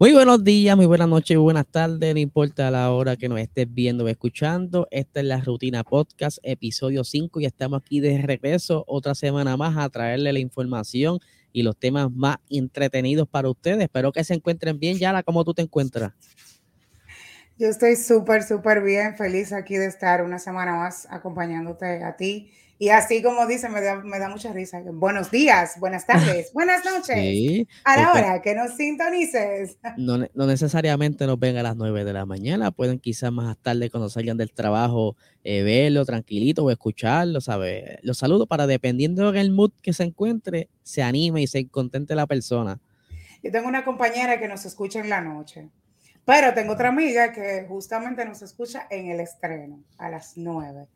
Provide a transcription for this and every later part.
Muy buenos días, muy buenas noches, buenas tardes, no importa la hora que nos estés viendo o escuchando. Esta es la Rutina Podcast, episodio 5, y estamos aquí de regreso otra semana más a traerle la información y los temas más entretenidos para ustedes. Espero que se encuentren bien. Yara, ¿cómo tú te encuentras? Yo estoy súper, súper bien, feliz aquí de estar una semana más acompañándote a ti y así como dice, me da, me da mucha risa. Buenos días, buenas tardes, buenas noches. a la hora que nos sintonices. No, no, necesariamente nos ven a las 9 de la mañana, pueden quizás más tarde cuando salgan del trabajo eh, verlo tranquilito o escucharlo, ¿sabes? Los saludo para dependiendo del mood que se encuentre, se anime y se contente la persona. Yo tengo una compañera que nos escucha en la noche, pero tengo otra amiga que justamente nos escucha en el estreno a las 9.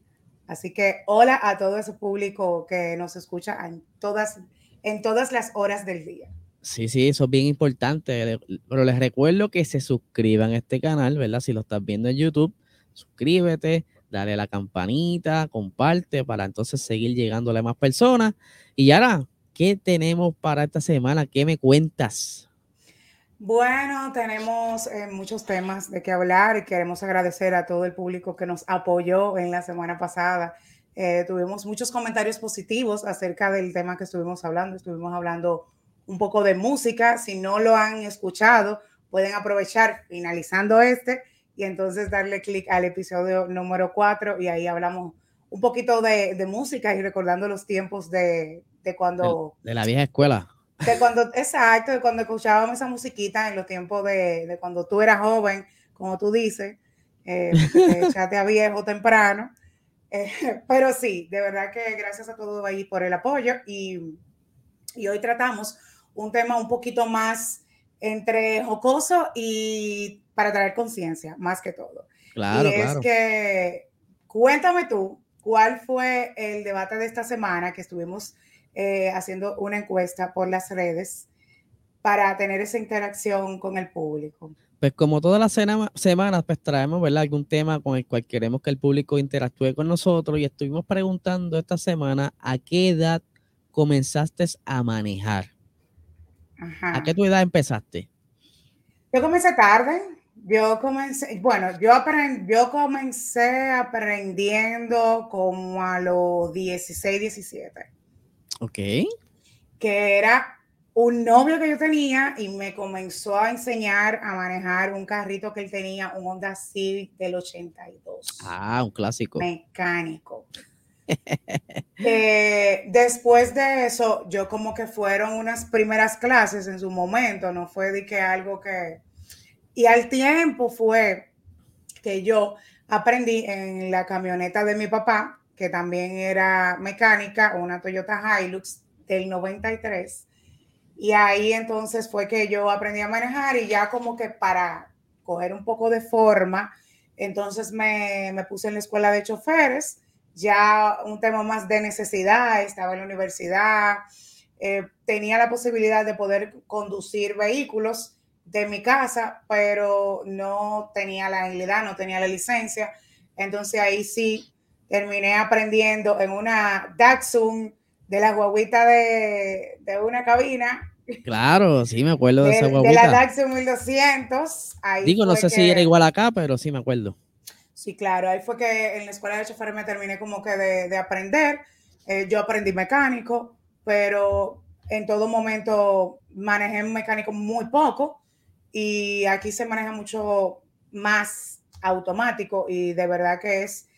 Así que hola a todo ese público que nos escucha en todas, en todas las horas del día. Sí, sí, eso es bien importante. Pero les recuerdo que se suscriban a este canal, ¿verdad? Si lo estás viendo en YouTube, suscríbete, dale la campanita, comparte para entonces seguir llegándole a más personas. Y ahora, ¿qué tenemos para esta semana? ¿Qué me cuentas? Bueno, tenemos eh, muchos temas de qué hablar y queremos agradecer a todo el público que nos apoyó en la semana pasada. Eh, tuvimos muchos comentarios positivos acerca del tema que estuvimos hablando. Estuvimos hablando un poco de música. Si no lo han escuchado, pueden aprovechar finalizando este y entonces darle clic al episodio número 4 y ahí hablamos un poquito de, música y recordando los tiempos de, cuando... de la vieja escuela de cuando, exacto, de cuando escuchábamos esa musiquita en los tiempos de, de cuando tú eras joven, como tú dices, eh, echaste a viejo temprano. Eh, pero sí, de verdad que gracias a todos ahí por el apoyo y, y hoy tratamos un tema un poquito más entre jocoso y para traer conciencia, más que todo. Claro, y es que cuéntame tú, ¿cuál fue el debate de esta semana que estuvimos eh, haciendo una encuesta por las redes para tener esa interacción con el público. Pues como todas las semanas, pues traemos ¿verdad? algún tema con el cual queremos que el público interactúe con nosotros y estuvimos preguntando esta semana a qué edad comenzaste a manejar. ¿A qué tu edad empezaste? Yo comencé tarde. Yo comencé, bueno, yo, aprend, yo comencé aprendiendo como a los 16, 17. Ok. Que era un novio que yo tenía y me comenzó a enseñar a manejar un carrito que él tenía, un Honda Civic del 82. Ah, un clásico. Mecánico. Eh, después de eso, yo como que fueron unas primeras clases en su momento, no fue de que algo que... Y al tiempo fue que yo aprendí en la camioneta de mi papá, que también era mecánica, una Toyota Hilux del 93. Y ahí entonces fue que yo aprendí a manejar y ya como que para coger un poco de forma, entonces me, puse en la escuela de choferes, ya un tema más de necesidad, estaba en la universidad, eh, tenía la posibilidad de poder conducir vehículos de mi casa, pero no tenía la habilidad, no tenía la licencia. Entonces ahí sí terminé aprendiendo en una Datsun de la guaguita de, una cabina. Claro, sí, me acuerdo de, esa guaguita. De la Datsun 1200. Digo, no sé si era igual acá, pero sí me acuerdo. Sí, claro, ahí fue que en la escuela de chofer me terminé como que de, aprender. Eh, yo aprendí mecánico, pero en todo momento manejé mecánico muy poco y aquí se maneja mucho más automático y de verdad que es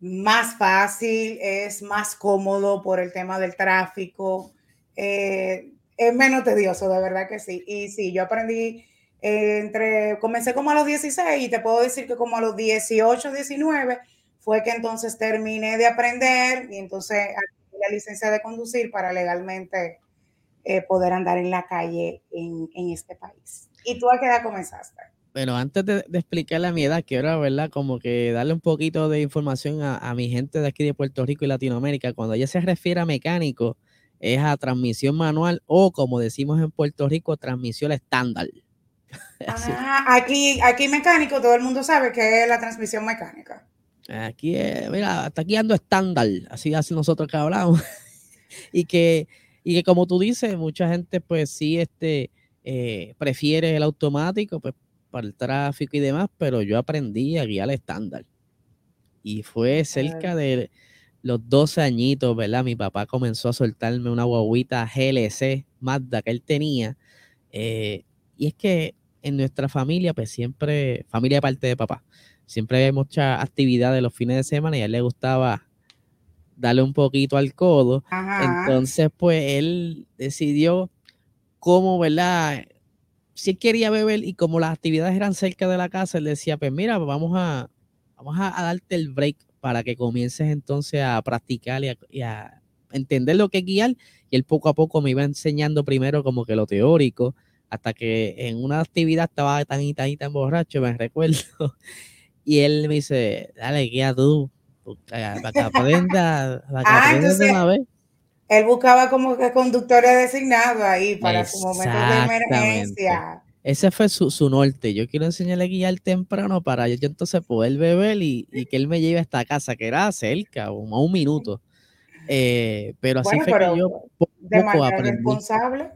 más fácil, es más cómodo por el tema del tráfico, eh, es menos tedioso, de verdad que sí. Y sí, yo aprendí entre, comencé como a los 16 y te puedo decir que como a los 18, 19 fue que entonces terminé de aprender y entonces la licencia de conducir para legalmente eh, poder andar en la calle en, en este país. ¿Y tú a qué edad comenzaste? Bueno, antes de, explicarle a mi edad, quiero, ¿verdad? Como que darle un poquito de información a, mi gente de aquí de Puerto Rico y Latinoamérica. Cuando ella se refiere a mecánico, es a transmisión manual o, como decimos en Puerto Rico, transmisión estándar. Ah, aquí, aquí mecánico, todo el mundo sabe que es la transmisión mecánica. Aquí, mira, hasta aquí ando estándar, así hace nosotros que hablamos. y, que, y que como tú dices, mucha gente pues sí, este eh, prefiere el automático pues, para el tráfico y demás, pero yo aprendí a guiar estándar. Y fue cerca de los 12 añitos, ¿verdad? Mi papá comenzó a soltarme una guaguita GLC Mazda que él tenía. Eh, y es que en nuestra familia, pues siempre, familia parte de papá, siempre hay mucha actividad de los fines de semana y a él le gustaba darle un poquito al codo. Entonces, pues él decidió cómo, ¿verdad? Si él quería beber y como las actividades eran cerca de la casa, él decía, pues mira, vamos a, vamos a, darte el break para que comiences entonces a practicar y a, entender lo que es guiar. Y él poco a poco me iba enseñando primero como que lo teórico, hasta que en una actividad estaba tan y tan y tan borracho, me recuerdo. Y él me dice, dale, guía tú, para que aprenda, para que ah, de una vez. Él buscaba como que conductores designados ahí para su momento de emergencia. Ese fue su, su, norte. Yo quiero enseñarle a guiar temprano para yo, entonces poder beber y, y, que él me lleve hasta casa, que era cerca, como a un minuto. Eh, pero así fue que yo poco, de manera responsable.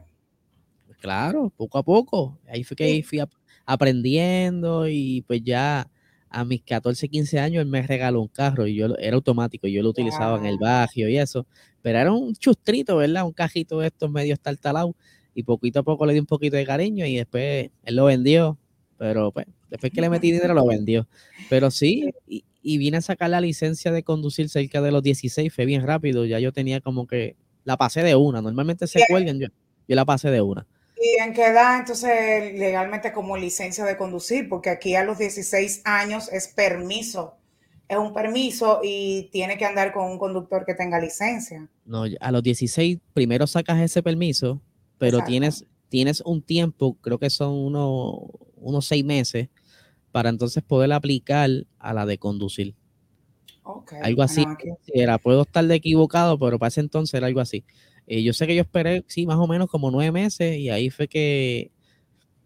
Claro, poco a poco. Ahí fue que fui aprendiendo y pues ya a mis 14, 15 años él me regaló un carro y yo era automático, yo lo utilizaba en el barrio y eso, pero era un chustrito, ¿verdad? Un cajito de estos medio estartalado y poquito a poco le di un poquito de cariño y después él lo vendió, pero pues después que le metí dinero lo vendió. Pero sí, y, vine a sacar la licencia de conducir cerca de los 16, fue bien rápido, ya yo tenía como que, la pasé de una, normalmente se cuelgan, yo, yo la pasé de una. ¿Y en qué edad entonces legalmente como licencia de conducir? Porque aquí a los 16 años es permiso, es un permiso y tiene que andar con un conductor que tenga licencia. No, a los 16 primero sacas ese permiso, pero tienes, tienes un tiempo, creo que son unos, unos seis meses, para entonces poder aplicar a la de conducir. Algo así. era, puedo estar de equivocado, pero para ese entonces era algo así. Eh, yo sé que yo esperé, sí, más o menos como nueve meses y ahí fue que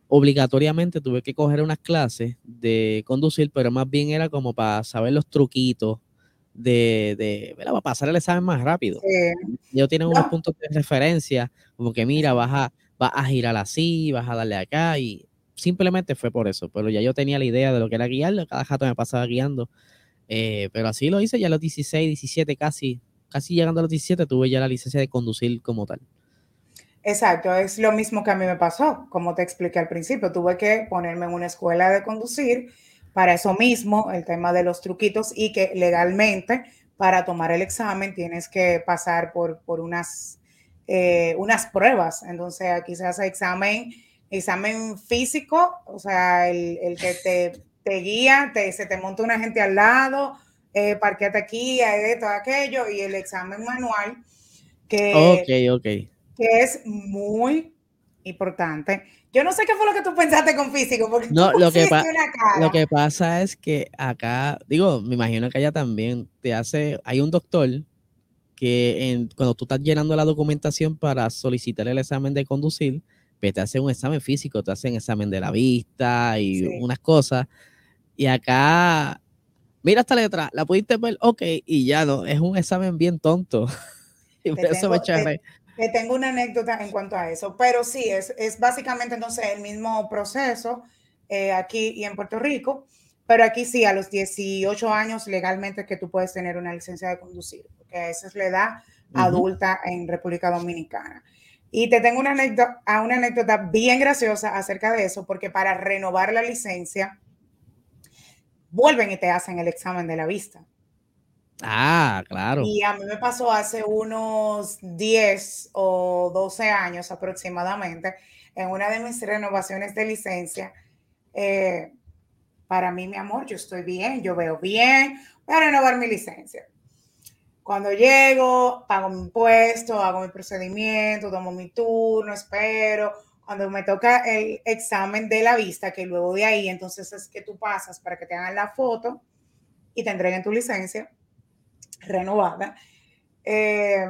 obligatoriamente tuve que coger unas clases de conducir, pero más bien era como para saber los truquitos de, de para pasar el examen más rápido. Ellos tienen unos puntos de referencia, como que mira, vas a, vas a girar así, vas a darle acá y simplemente fue por eso, pero ya yo tenía la idea de lo que era guiarlo, cada jato me pasaba guiando, eh, pero así lo hice ya a los 16, 17 casi, casi llegando a los 17 tuve ya la licencia de conducir como tal. Exacto, es lo mismo que a mí me pasó, como te expliqué al principio, tuve que ponerme en una escuela de conducir para eso mismo, el tema de los truquitos y que legalmente para tomar el examen tienes que pasar por, por unas, eh, unas pruebas. Entonces hace examen, examen físico, o sea, el, el que te, te guía, te, se te monta una gente al lado, eh, parqueate aquí, todo aquello, y el examen manual, que, okay, que es muy importante. Yo no sé qué fue lo que tú pensaste con físico, porque no, lo que, lo que pasa es que acá, digo, me imagino que allá también te hace, hay un doctor que cuando tú estás llenando la documentación para solicitar el examen de conducir, pues te hace un examen físico, te hacen examen de la vista y unas cosas. Y acá mira esta letra, la pudiste ver, ok, y ya no, es un examen bien tonto. y por eso me te, tengo una anécdota en cuanto a eso, pero sí, es, es básicamente entonces el mismo proceso eh, aquí y en Puerto Rico, pero aquí sí, a los 18 años legalmente que tú puedes tener una licencia de conducir, porque esa es la edad adulta en República Dominicana. Y te tengo una anécdota, una anécdota bien graciosa acerca de eso, porque para renovar la licencia, vuelven y te hacen el examen de la vista. Ah, claro. Y a mí me pasó hace unos 10 o 12 años aproximadamente, en una de mis renovaciones de licencia. Eh, para mí, mi amor, yo estoy bien, yo veo bien, voy a renovar mi licencia. Cuando llego, pago mi impuesto, hago mi procedimiento, tomo mi turno, espero, cuando me toca el examen de la vista, que luego de ahí entonces es que tú pasas para que te hagan la foto y te entreguen tu licencia renovada. Eh,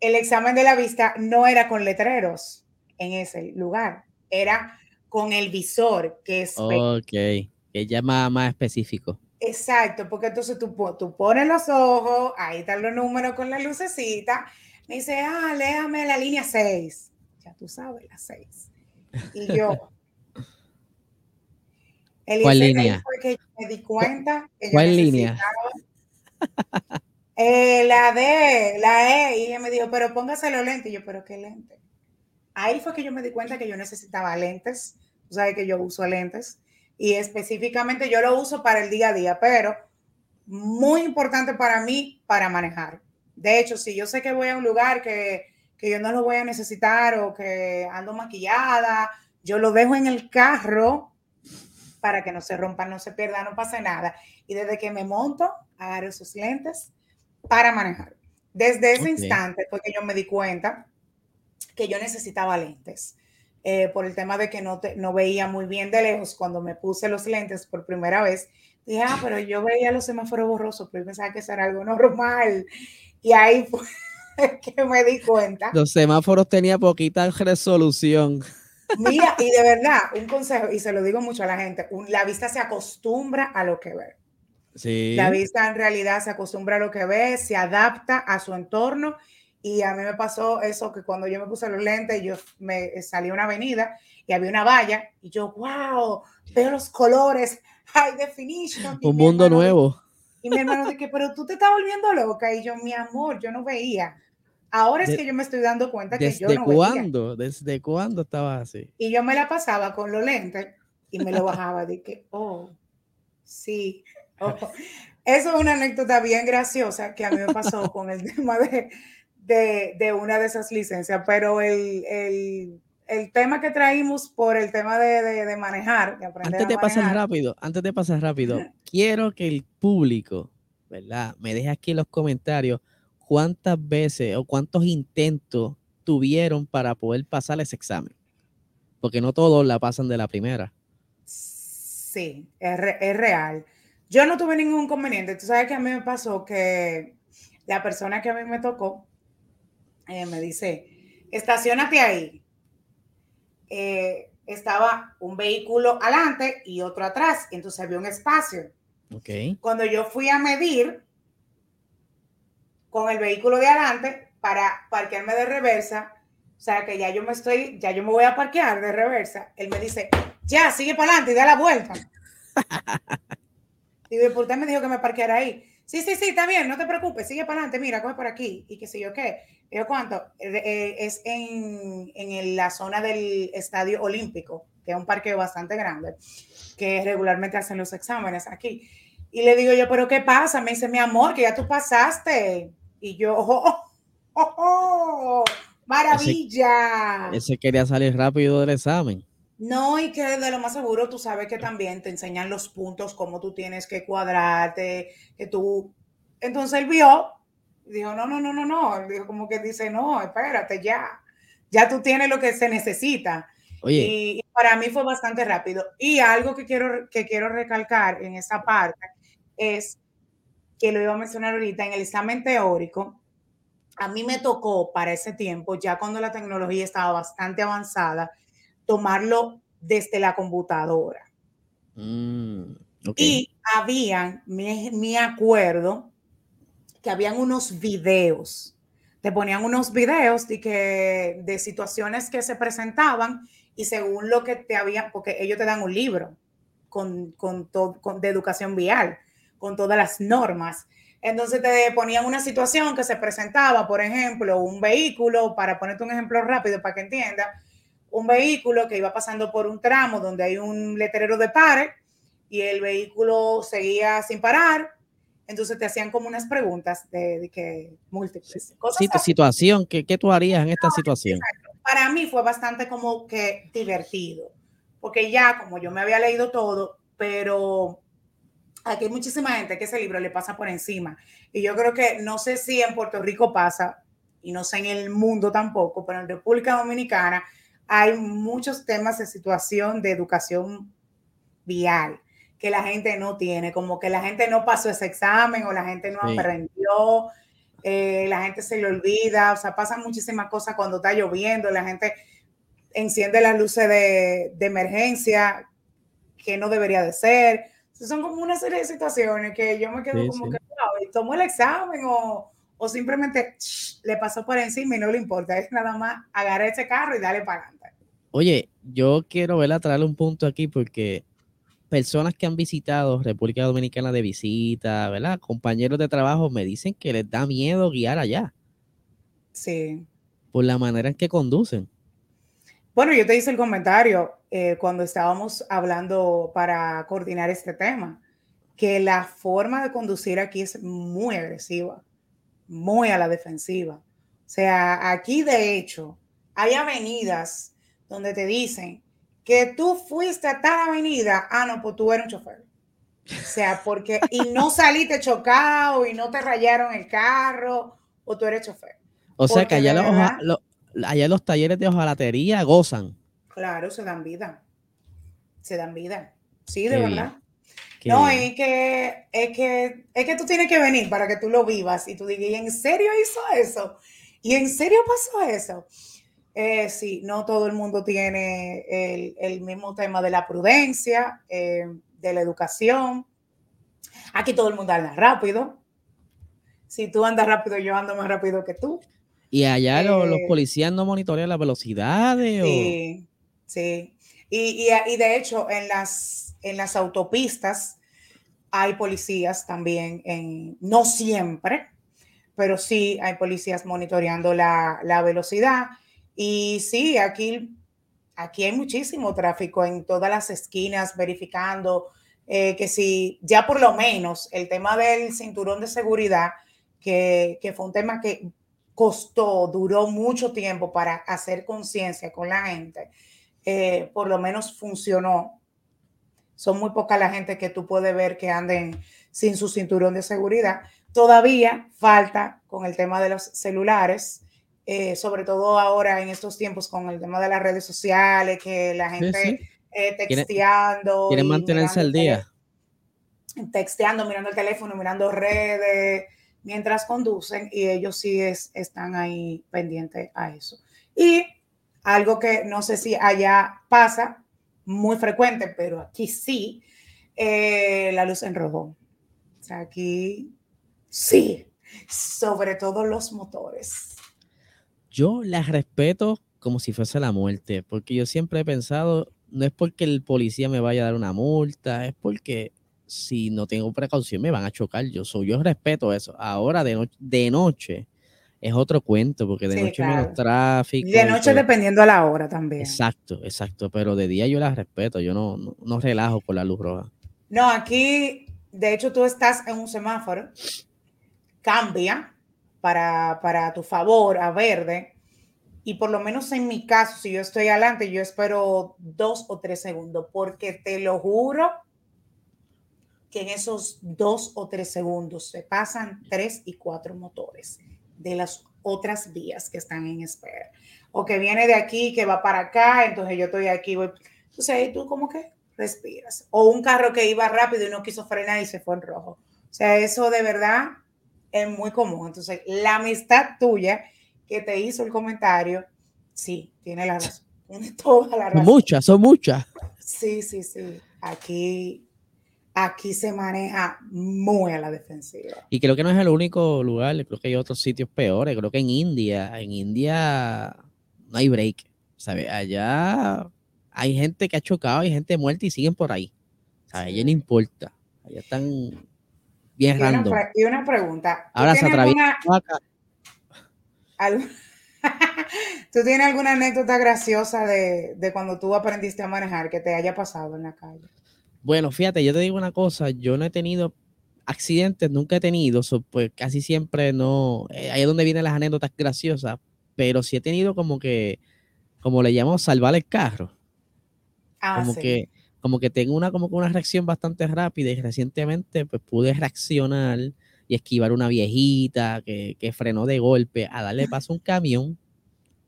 el examen de la vista no era con letreros en ese lugar, era con el visor, que es... Ok, que ya más, más específico. Exacto, porque entonces tú, tú pones los ojos, ahí están los números con la lucecita, me dice, ah, léame la línea 6 tú sabes, las seis. Y yo. ¿Cuál línea? Fue que me di cuenta que ¿Cuál línea? Eh, la D, la E, y ella me dijo, pero póngase los lentes. Y yo, pero qué lente. Ahí fue que yo me di cuenta que yo necesitaba lentes. Tú sabes que yo uso lentes. Y específicamente yo lo uso para el día a día, pero muy importante para mí para manejar. De hecho, si yo sé que voy a un lugar que, que yo no lo voy a necesitar o que ando maquillada, yo lo dejo en el carro para que no se rompa, no se pierda, no pase nada. Y desde que me monto, agarro esos lentes para manejar. Desde ese instante fue que yo me di cuenta que yo necesitaba lentes. Eh, por el tema de que no, no veía muy bien de lejos cuando me puse los lentes por primera vez. Dije, ah, pero yo veía los semáforos borrosos, pero yo pensaba que eso era algo normal. Y ahí fue que me di cuenta. Los semáforos tenían poquita resolución. Mira, y de verdad, un consejo, y se lo digo mucho a la gente, la vista se acostumbra a lo que ve. La vista en realidad se acostumbra a lo que ve, se adapta a su entorno. Y a mí me pasó eso que cuando yo me puse los lentes, yo me salí a una avenida y había una valla y yo, wow, veo los colores, high definition. Un mundo nuevo. Y mi hermano dije, pero tú te estás volviendo loca. Y yo, mi amor, yo no veía. Ahora es que yo me estoy dando cuenta que yo no cuándo? ¿Desde cuándo estaba así? Y yo me la pasaba con los lentes y me lo bajaba. de que, oh, sí, eso es una anécdota bien graciosa que a mí me pasó con el tema de, de, una de esas licencias, pero el, el, el, tema que traímos por el tema de, de manejar, de aprender antes de pasar rápido, antes de pasar rápido, quiero que el público, ¿verdad? Me deje aquí en los comentarios cuántas veces o cuántos intentos tuvieron para poder pasar ese examen, porque no todos la pasan de la primera. Sí, es, es real. Yo no tuve ningún inconveniente. Tú sabes que a mí me pasó que la persona que a mí me tocó eh, me dice, estacionate ahí. Eh, estaba un vehículo adelante y otro atrás, entonces había un espacio. Okay. Cuando yo fui a medir con el vehículo de adelante para parquearme de reversa, o sea que ya yo me estoy, ya yo me voy a parquear de reversa, él me dice, ya, sigue para adelante y da la vuelta. Y ¿por qué me dijo que me parqueara ahí? Sí, sí, sí, está bien, no te preocupes, sigue para adelante, mira, coge por aquí. Y qué sé yo qué. Yo cuánto, eh, eh, es en, en, la zona del Estadio Olímpico, que es un parque bastante grande, que regularmente hacen los exámenes aquí. Y le digo yo, pero ¿qué pasa? Me dice, mi amor, que ya tú pasaste. Y yo, oh, oh, oh, maravilla. ese quería salir rápido del examen. No, y que de lo más seguro tú sabes que también te enseñan los puntos, cómo tú tienes que cuadrarte, que tú... Entonces él vio, dijo, no, no, no, no, no, dijo como que dice, no, espérate, ya, ya tú tienes lo que se necesita. Oye. Y, para mí fue bastante rápido. Y algo que quiero, que quiero recalcar en esa parte es que lo iba a mencionar ahorita, en el examen teórico, a mí me tocó para ese tiempo, ya cuando la tecnología estaba bastante avanzada, tomarlo desde la computadora. Mm, y habían, me, acuerdo, que habían unos videos, te ponían unos videos de, que, de situaciones que se presentaban y según lo que te habían, porque ellos te dan un libro con, con, con de educación vial, con todas las normas. Entonces te ponían una situación que se presentaba, por ejemplo, un vehículo, para ponerte un ejemplo rápido para que entiendas, un vehículo que iba pasando por un tramo donde hay un letrero de pare y el vehículo seguía sin parar. Entonces te hacían como unas preguntas de, que múltiples. Cosas sí, situación, ¿qué, ¿qué, tú harías en esta situación? Para mí fue bastante como que divertido, porque ya como yo me había leído todo, pero aquí hay muchísima gente que ese libro le pasa por encima. Y yo creo que no sé si en Puerto Rico pasa, y no sé en el mundo tampoco, pero en República Dominicana hay muchos temas de situación de educación vial que la gente no tiene, como que la gente no pasó ese examen o la gente no aprendió, eh, la gente se le olvida, o sea, pasan muchísimas cosas cuando está lloviendo, la gente enciende las luces de, emergencia que no debería de ser. son como una serie de situaciones que yo me quedo como que, wow, tomo el examen o, o simplemente le pasó por encima y no le importa, es nada más agarrar ese carro y darle para adelante. Oye, yo quiero ver a traerle un punto aquí porque personas que han visitado República Dominicana de visita, ¿verdad? Compañeros de trabajo me dicen que les da miedo guiar allá. Sí. Por la manera en que conducen. Bueno, yo te hice el comentario eh, cuando estábamos hablando para coordinar este tema, que la forma de conducir aquí es muy agresiva, muy a la defensiva. O sea, aquí de hecho hay avenidas donde te dicen que tú fuiste a tal avenida, ah, no, pues tú eres un chofer. O sea, porque, y no saliste chocado y no te rayaron el carro, o tú eres chofer. O sea que allá los, allá los talleres de hojalatería gozan. Claro, se dan vida. Se dan vida. Sí, de verdad. no, es que, es que es que tú tienes que venir para que tú lo vivas y tú digas, ¿y en serio hizo eso? ¿Y en serio pasó eso? Eh, sí, no todo el mundo tiene el, mismo tema de la prudencia, eh, de la educación. Aquí todo el mundo anda rápido. Si tú andas rápido, yo ando más rápido que tú. ¿Y allá los, eh, policías no monitorean las velocidades? Sí, sí. Y, de hecho, en las, en las autopistas hay policías también, en, no siempre, pero sí hay policías monitoreando la, velocidad. Y sí, aquí, aquí hay muchísimo tráfico en todas las esquinas, verificando eh, que si ya por lo menos el tema del cinturón de seguridad, que, que fue un tema que costó, duró mucho tiempo para hacer conciencia con la gente, eh, por lo menos funcionó. Son muy pocas la gente que tú puedes ver que anden sin su cinturón de seguridad. Todavía falta con el tema de los celulares, eh, sobre todo ahora en estos tiempos con el tema de las redes sociales, que la gente eh, texteando. Quieren mantenerse al día. Texteando, mirando el teléfono, mirando redes mientras conducen y ellos sí es, están ahí pendientes a eso. Y algo que no sé si allá pasa, muy frecuente, pero aquí sí, eh, la luz en rojo. O sea, aquí sí, sobre todo los motores. Yo las respeto como si fuese la muerte, porque yo siempre he pensado, no es porque el policía me vaya a dar una multa, es porque si no tengo precaución me van a chocar. Yo soy, yo respeto eso. Ahora de, de noche es otro cuento, porque de noche menos tráfico. De noche dependiendo a la hora también. Exacto, exacto. Pero de día yo la respeto, yo no, no, relajo con la luz roja. No, aquí, de hecho, tú estás en un semáforo, cambia para, para tu favor a verde. Y por lo menos en mi caso, si yo estoy adelante, yo espero dos o tres segundos, porque te lo juro que en esos dos o tres segundos se pasan tres y cuatro motores de las otras vías que están en espera. O que viene de aquí, que va para acá, entonces yo estoy aquí, voy. Entonces ahí tú como que respiras. O un carro que iba rápido y no quiso frenar y se fue en rojo. O sea, eso de verdad es muy común. Entonces, la amistad tuya que te hizo el comentario, sí, tiene la razón. Tiene toda la razón. Muchas, son muchas. Sí, sí, sí. Aquí aquí se maneja muy a la defensiva. Y creo que no es el único lugar, creo que hay otros sitios peores, creo que en India, en India no hay break, ¿sabes? Allá hay gente que ha chocado, hay gente muerta y siguen por ahí. A ella no importa, allá están bien y random. Una, y una pregunta. Ahora se atraviesa ¿Tú tienes alguna anécdota graciosa de, de cuando tú aprendiste a manejar que te haya pasado en la calle? Bueno, fíjate, yo te digo una cosa, yo no he tenido accidentes, nunca he tenido, pues casi siempre no, eh, ahí es donde vienen las anécdotas graciosas, pero sí he tenido como que, como le llamamos, salvar el carro. Ah, como que, como que tengo una, como una reacción bastante rápida y recientemente pues pude reaccionar y esquivar una viejita que, que frenó de golpe a darle paso a un camión.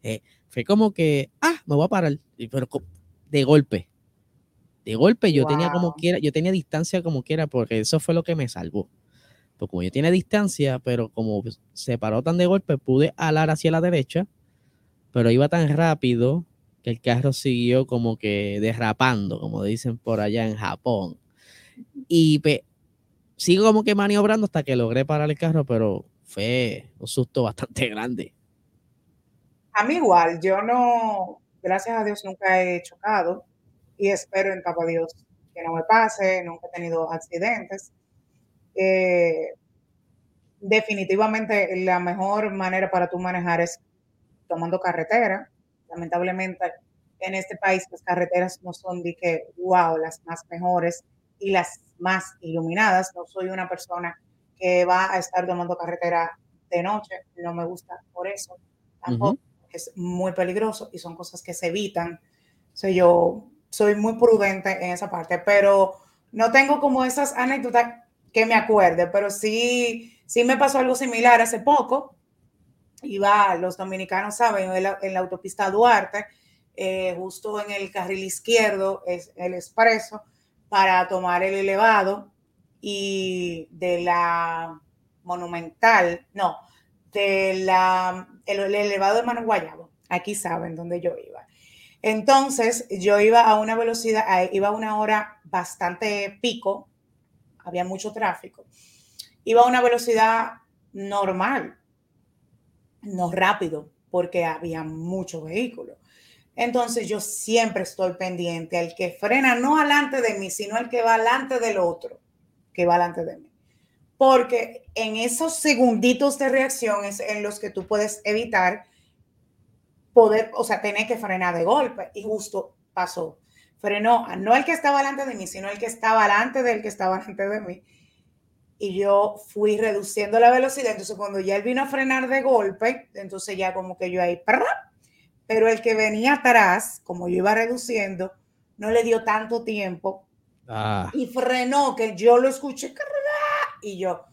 Eh, fue como que, ah, me voy a parar, pero de golpe de golpe yo tenía como quiera, yo tenía distancia como quiera, porque eso fue lo que me salvó. Porque como yo tenía distancia, pero como se paró tan de golpe, pude alar hacia la derecha, pero iba tan rápido que el carro siguió como que derrapando, como dicen por allá en Japón. Y sigo como que maniobrando hasta que logré parar el carro, pero fue un susto bastante grande. A mí igual, yo no, gracias a Dios nunca he chocado y espero en capa Dios que no me pase, nunca he tenido accidentes. Eh, definitivamente la mejor manera para tú manejar es tomando carretera. Lamentablemente en este país las carreteras no son de que, wow, las más mejores y las más iluminadas. No soy una persona que va a estar tomando carretera de noche, no me gusta por eso. Tampoco es muy peligroso y son cosas que se evitan. Soy yo soy muy prudente en esa parte, pero no tengo como esas anécdotas que me acuerde, pero sí, sí me pasó algo similar hace poco. Iba, los dominicanos saben, en la, autopista Duarte, eh, justo en el carril izquierdo, es el expreso, para tomar el elevado y de la monumental, no, de la, el, elevado de Mano Guayabo. Aquí saben dónde yo iba. Entonces, yo iba a una velocidad, iba a una hora bastante pico, había mucho tráfico. Iba a una velocidad normal, no rápido, porque había mucho vehículo. Entonces, yo siempre estoy pendiente al que frena no alante de mí, sino al que va alante del otro, que va alante de mí. Porque en esos segunditos de reacción es en los que tú puedes evitar poder, o sea, tener que frenar de golpe. Y justo pasó. Frenó no el que estaba delante de mí, sino el que estaba delante del que estaba delante de mí. Y yo fui reduciendo la velocidad. Entonces, cuando ya él vino a frenar de golpe, entonces ya como que yo ahí, pero el que venía atrás, como yo iba reduciendo, no le dio tanto tiempo ah. y frenó, que yo lo escuché y yo,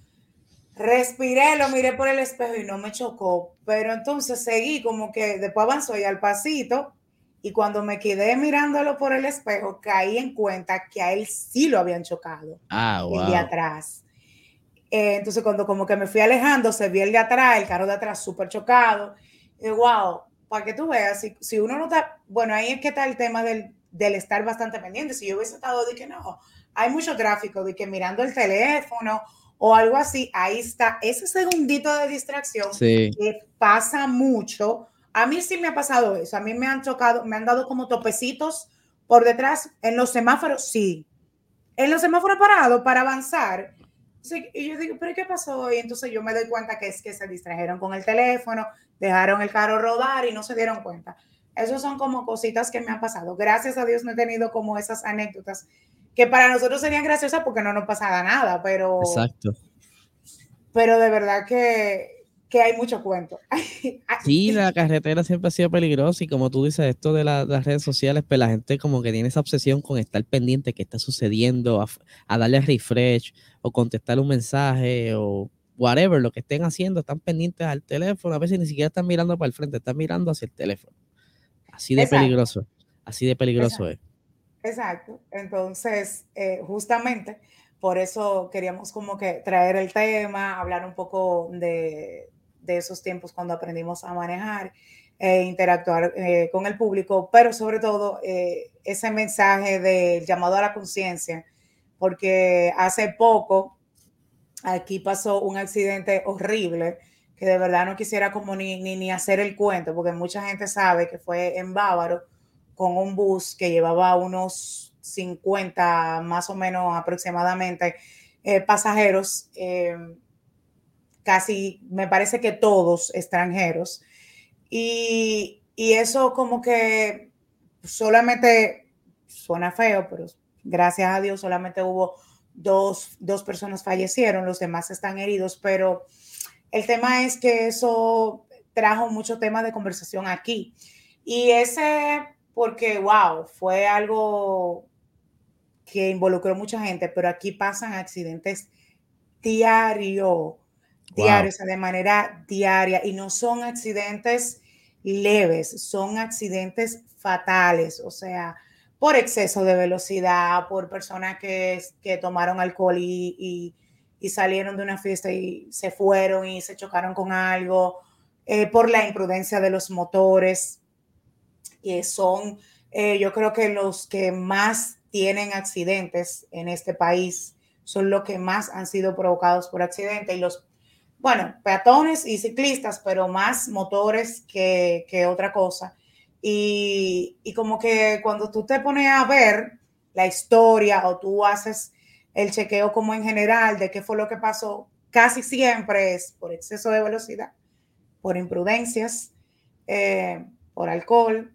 Respiré, lo miré por el espejo y no me chocó, pero entonces seguí como que después avanzó y al pasito y cuando me quedé mirándolo por el espejo caí en cuenta que a él sí lo habían chocado. Ah, El de atrás. Eh, entonces cuando como que me fui alejando, se vio el de atrás, el carro de atrás súper chocado. Y wow, para que tú veas, si, si, uno no está, bueno, ahí es que está el tema del, del estar bastante pendiente. Si yo hubiese estado de que no, hay mucho tráfico, de que mirando el teléfono o algo así, ahí está ese segundito de distracción que pasa mucho. A mí sí me ha pasado eso, a mí me han chocado, me han dado como topecitos por detrás en los semáforos, sí. En los semáforos parados para avanzar. Y yo digo, ¿pero qué pasó? Y entonces yo me doy cuenta que es que se distrajeron con el teléfono, dejaron el carro rodar y no se dieron cuenta. Esos son como cositas que me han pasado. Gracias a Dios no he tenido como esas anécdotas que para nosotros serían graciosas porque no nos pasaba nada, pero... Exacto. Pero de verdad que, que hay mucho cuento. Sí, la carretera siempre ha sido peligrosa y como tú dices, esto de las redes sociales, pues la gente como que tiene esa obsesión con estar pendiente de qué está sucediendo, a, a darle refresh o contestar un mensaje o whatever, lo que estén haciendo, están pendientes al teléfono, a veces ni siquiera están mirando para el frente, están mirando hacia el teléfono. Así de peligroso, así de peligroso es. Exacto. Entonces, eh, justamente por eso queríamos como que traer el tema, hablar un poco de, esos tiempos cuando aprendimos a manejar e interactuar eh, con el público, pero sobre todo eh, ese mensaje del llamado a la conciencia, porque hace poco aquí pasó un accidente horrible que de verdad no quisiera como ni, ni, ni hacer el cuento, porque mucha gente sabe que fue en Bávaro con un bus que llevaba unos 50 más o menos aproximadamente pasajeros, casi me parece que todos extranjeros. Y, y, eso como que solamente suena feo, pero gracias a Dios solamente hubo dos, dos personas fallecieron, los demás están heridos, pero el tema es que eso trajo mucho tema de conversación aquí. Y ese porque, wow, fue algo que involucró mucha gente, pero aquí pasan accidentes diario, diarios, de manera diaria, y no son accidentes leves, son accidentes fatales, o sea, por exceso de velocidad, por personas que, que tomaron alcohol y, y, salieron de una fiesta y se fueron y se chocaron con algo, eh, por la imprudencia de los motores, que son, eh, yo creo que los que más tienen accidentes en este país son los que más han sido provocados por accidente y los, bueno, peatones y ciclistas, pero más motores que, que otra cosa. Y, y como que cuando tú te pones a ver la historia o tú haces el chequeo como en general de qué fue lo que pasó, casi siempre es por exceso de velocidad, por imprudencias, eh, por alcohol.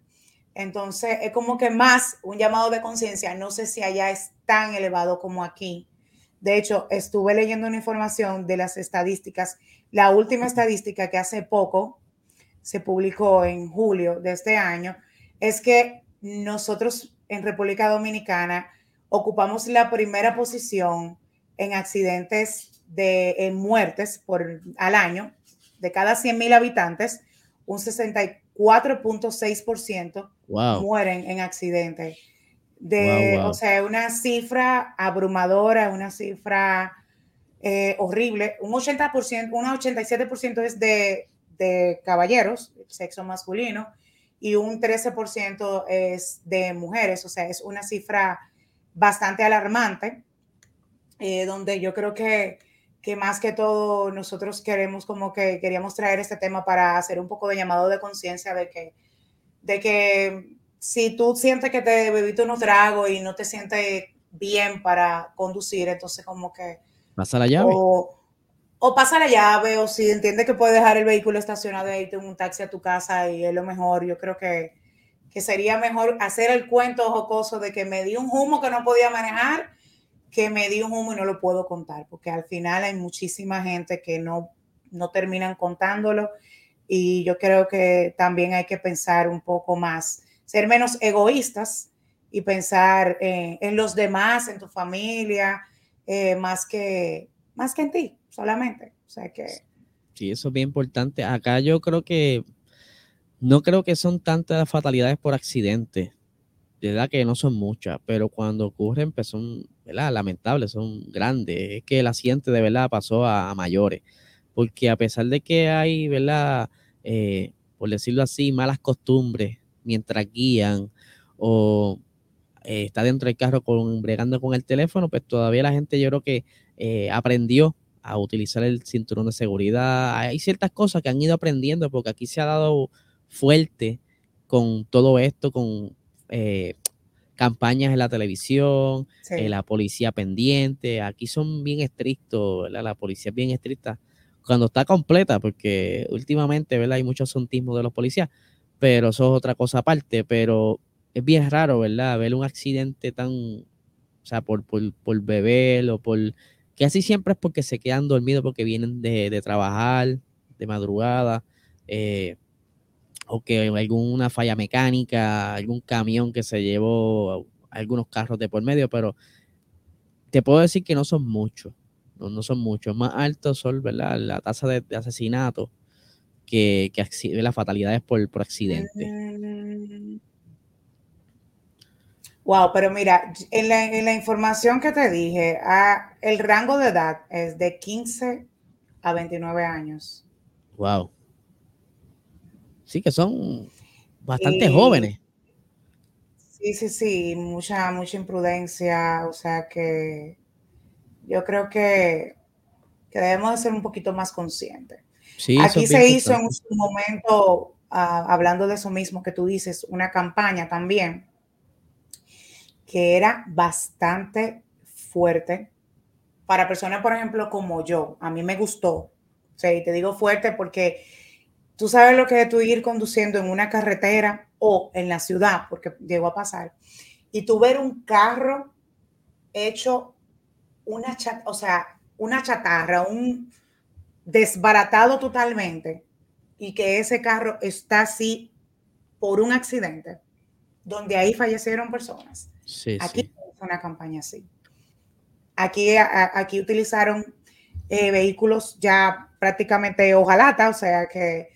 Entonces es como que más un llamado de conciencia, no sé si allá es tan elevado como aquí. De hecho, estuve leyendo una información de las estadísticas. La última estadística que hace poco se publicó en julio de este año es que nosotros en República Dominicana ocupamos la primera posición en accidentes de en muertes por al año de cada 100 mil habitantes, un 64.6% mueren en accidentes. De, O sea, una cifra abrumadora, una cifra eh, horrible. Un 80%, un 87% es de, de caballeros, sexo masculino, y un 13% es de mujeres. O sea, es una cifra bastante alarmante, eh, donde yo creo que, que más que todo nosotros queremos como que queríamos traer este tema para hacer un poco de llamado de conciencia de que, de que si tú sientes que te bebiste unos tragos y no te sientes bien para conducir, entonces como que... Pasa la llave. O, o pasa la llave, o si entiendes que puedes dejar el vehículo estacionado y irte en un taxi a tu casa y es lo mejor, yo creo que que sería mejor hacer el cuento jocoso de que me di un humo que no podía manejar, que me di un humo y no lo puedo contar, porque al final hay muchísima gente que no, no terminan contándolo y yo creo que también hay que pensar un poco más, ser menos egoístas y pensar en los demás, en tu familia, eh, más, que, más que en ti solamente. O sea que... Sí, eso es bien importante. Acá yo creo que no creo que son tantas fatalidades por accidente, de verdad que no son muchas, pero cuando ocurren, pues son ¿verdad? lamentables, son grandes. Es que el accidente de verdad pasó a, mayores, porque a pesar de que hay, ¿verdad? Eh, por decirlo así, malas costumbres mientras guían o eh, está dentro del carro con, bregando con el teléfono, pues todavía la gente yo creo que eh, aprendió a utilizar el cinturón de seguridad. Hay ciertas cosas que han ido aprendiendo porque aquí se ha dado fuerte con todo esto, con eh, campañas en la televisión, eh, la policía pendiente. Aquí son bien estrictos, la policía es bien estricta cuando está completa, porque últimamente ¿verdad? hay mucho asuntismo de los policías, pero eso es otra cosa aparte. Pero es bien raro, ¿verdad? Ver un accidente tan, o sea, por, por, beber o por. que así siempre es porque se quedan dormidos porque vienen de, trabajar de madrugada. Eh, o que alguna falla mecánica, algún camión que se llevó algunos carros de por medio, pero te puedo decir que no son muchos, no, son muchos. Más altos son, ¿verdad? La tasa de, asesinato que, que las fatalidades por, por accidente. Wow, pero mira, en la, información que te dije, ah, el rango de edad es de 15 a 29 años. Wow. Sí, que son bastante jóvenes. Sí, sí, sí, mucha, mucha imprudencia, o sea que yo creo que, debemos de ser un poquito más conscientes. Aquí se hizo en un momento, ah, hablando de eso mismo que tú dices, una campaña también que era bastante fuerte para personas, por ejemplo, como yo. A mí me gustó. O sea, y te digo fuerte porque Tú sabes lo que es tú ir conduciendo en una carretera o en la ciudad, porque llegó a pasar, y tú ver un carro hecho una, o sea, una chatarra, un desbaratado totalmente, y que ese carro está así por un accidente, donde ahí fallecieron personas. aquí fue una campaña así. Aquí, aquí utilizaron eh, vehículos ya prácticamente hojalata, o sea que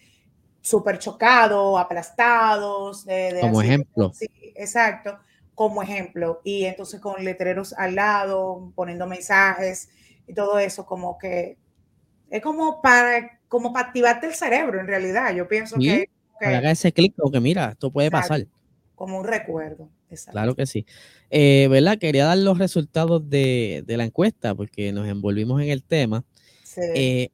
súper chocados, aplastados. como ejemplo. Sí, exacto, como ejemplo. Y entonces con letreros al lado, poniendo mensajes y todo eso, como que es como para, como para activarte el cerebro en realidad. Yo pienso que, Para ese clic o que mira, esto puede pasar. Como un recuerdo. Claro que sí. Eh, ¿Verdad? Quería dar los resultados de, la encuesta porque nos envolvimos en el tema. Sí. Eh,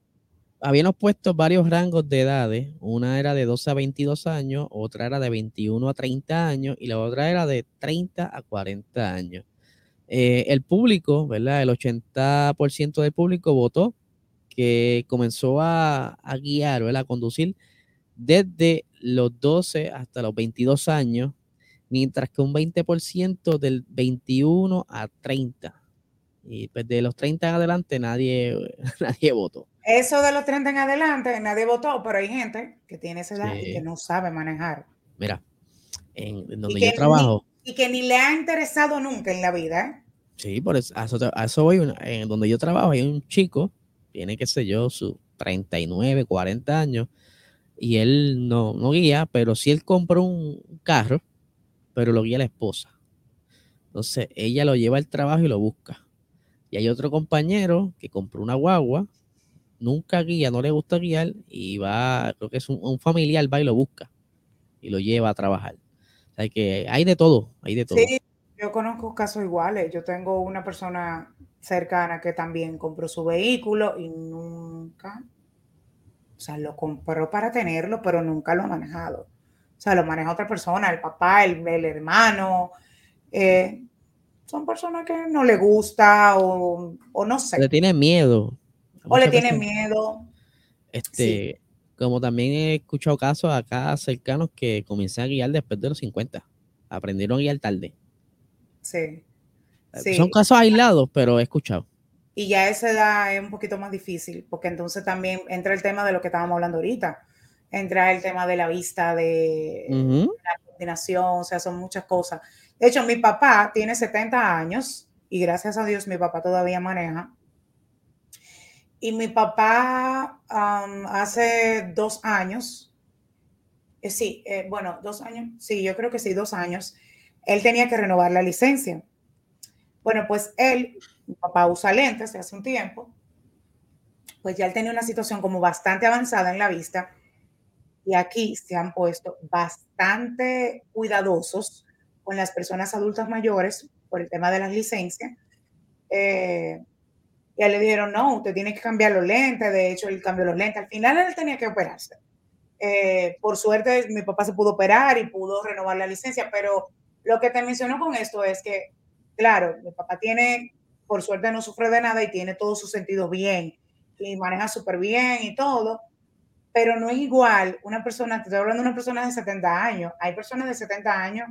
habíamos puesto varios rangos de edades. Una era de 12 a 22 años, otra era de 21 a 30 años y la otra era de 30 a 40 años. Eh, el público, ¿verdad? El 80% del público votó que comenzó a, guiar, ¿verdad? A conducir desde los 12 hasta los 22 años, mientras que un 20% del 21 a 30. Y pues de los 30 en adelante nadie, nadie votó. Eso de los 30 en adelante nadie votó, pero hay gente que tiene esa edad y que no sabe manejar. Mira, en, donde yo trabajo. y que ni le ha interesado nunca en la vida. ¿eh? Sí, por eso, a eso, voy. En donde yo trabajo hay un chico, tiene, qué sé yo, sus 39, 40 años, y él no, no guía, pero sí él compró un carro, pero lo guía la esposa. Entonces ella lo lleva al trabajo y lo busca. Y hay otro compañero que compró una guagua, nunca guía, no le gusta guiar, y va, creo que es un, familiar, va y lo busca y lo lleva a trabajar. O sea que hay de todo, hay de todo. Sí, yo conozco casos iguales. Yo tengo una persona cercana que también compró su vehículo y nunca, o sea, lo compró para tenerlo, pero nunca lo ha manejado. O sea, lo maneja otra persona, el papá, el, hermano. Eh, son personas que no le gusta o, no sé. Le tienen miedo. O le tienen miedo. Este, como también he escuchado casos acá cercanos que comienzan a guiar después de los 50. Aprendieron a guiar tarde. Sí. Son casos aislados, pero he escuchado. Y ya esa edad es un poquito más difícil, porque entonces también entra el tema de lo que estábamos hablando ahorita. Entra el tema de la vista, de la coordinación, o sea, son muchas cosas. De hecho, mi papá tiene 70 años y gracias a Dios mi papá todavía maneja. Y mi papá hace dos años, eh, sí, eh, bueno, dos años, sí, yo creo que sí, dos años, él tenía que renovar la licencia. Bueno, pues él, mi papá usa lentes hace un tiempo, pues ya él tenía una situación como bastante avanzada en la vista y aquí se han puesto bastante cuidadosos con las personas adultas mayores por el tema de las licencias. Eh, y le dijeron, no, usted tiene que cambiar los lentes, de hecho él cambió los lentes, al final él tenía que operarse. Eh, por suerte mi papá se pudo operar y pudo renovar la licencia, pero lo que te menciono con esto es que, claro, mi papá tiene, por suerte no sufre de nada y tiene todos sus sentidos bien y maneja súper bien y todo, pero no es igual una persona, te estoy hablando de una persona de 70 años, hay personas de 70 años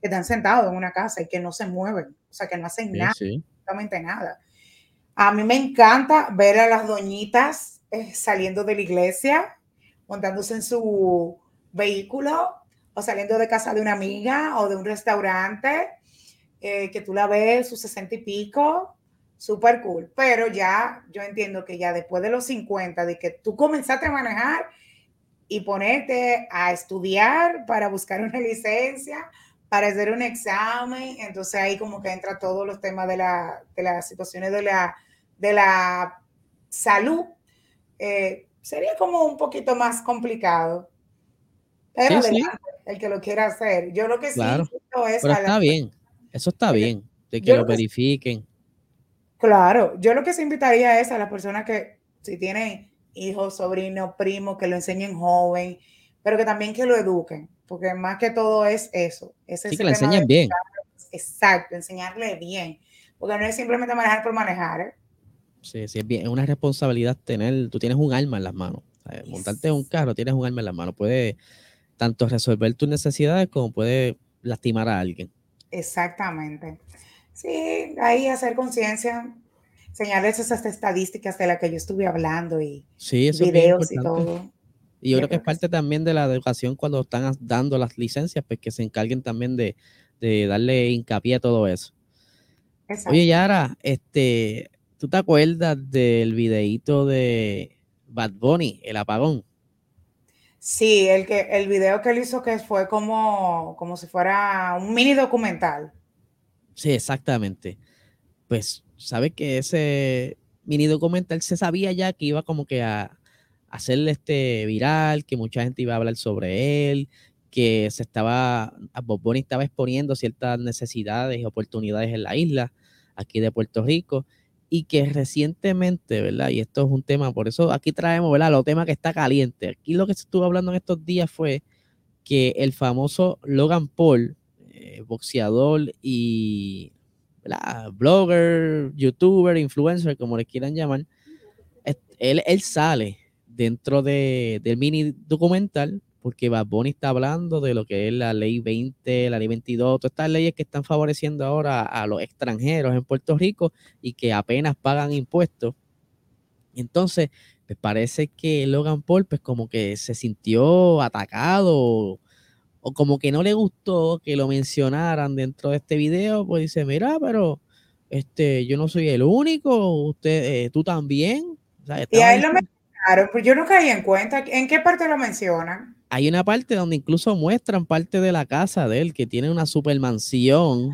que están sentados en una casa y que no se mueven, o sea, que no hacen nada, absolutamente nada. A mí me encanta ver a las doñitas eh, saliendo de la iglesia, montándose en su vehículo o saliendo de casa de una amiga o de un restaurante, eh, que tú la ves sus sesenta y pico, súper cool. Pero ya yo entiendo que ya después de los 50, de que tú comenzaste a manejar y ponerte a estudiar para buscar una licencia, para hacer un examen, entonces ahí como que entra todos los temas de, la, de las situaciones de la, de la salud. Eh, sería como un poquito más complicado. Pero el que lo quiera hacer. Yo lo que sí es. Pero está bien, eso está bien, de que lo verifiquen. Claro, yo lo que se invitaría es a las personas que, si tienen hijos, sobrinos, primos, que lo enseñen joven, pero que también que lo eduquen, porque más que todo es eso. sí, que lo enseñen bien. Exacto, enseñarle bien, porque no es simplemente manejar por manejar. ¿eh? Sí, sí, es bien, es una responsabilidad tener, tú tienes un alma en las manos. Montarte en un carro, tienes un alma en las manos. Puede tanto resolver tus necesidades como puede lastimar a alguien. Exactamente. Sí, ahí hacer conciencia, señalarles esas estadísticas de las que yo estuve hablando y sí, videos y todo. Y yo creo que es parte también de la educación cuando están dando las licencias, pues que se encarguen también de, darle hincapié a todo eso. Oye, Yara, este, ¿tú te acuerdas del videíto de Bad Bunny, el apagón? Sí, el, que, el video que él hizo que fue como, como si fuera un mini documental. Sí, exactamente. Pues, ¿sabe que ese mini documental se sabía ya que iba como que a, hacerle este viral, que mucha gente iba a hablar sobre él, que se estaba, Bob estaba exponiendo ciertas necesidades y oportunidades en la isla, aquí de Puerto Rico, y que recientemente, ¿verdad? Y esto es un tema, por eso aquí traemos, ¿verdad? Los temas que está caliente. Aquí lo que se estuvo hablando en estos días fue que el famoso Logan Paul, eh, boxeador y blogger, youtuber, influencer, como le quieran llamar, él, él sale dentro de, del mini documental porque Bad Bunny está hablando de lo que es la ley 20, la ley 22, todas estas leyes que están favoreciendo ahora a los extranjeros en Puerto Rico y que apenas pagan impuestos. Entonces, me parece que Logan Paul, pues como que se sintió atacado o, como que no le gustó que lo mencionaran dentro de este video, pues dice, mira, pero este, yo no soy el único, usted, eh, tú también. y ahí lo mencionaron, pues yo no caí en cuenta, ¿en qué parte lo mencionan? Hay una parte donde incluso muestran parte de la casa de él, que tiene una supermansión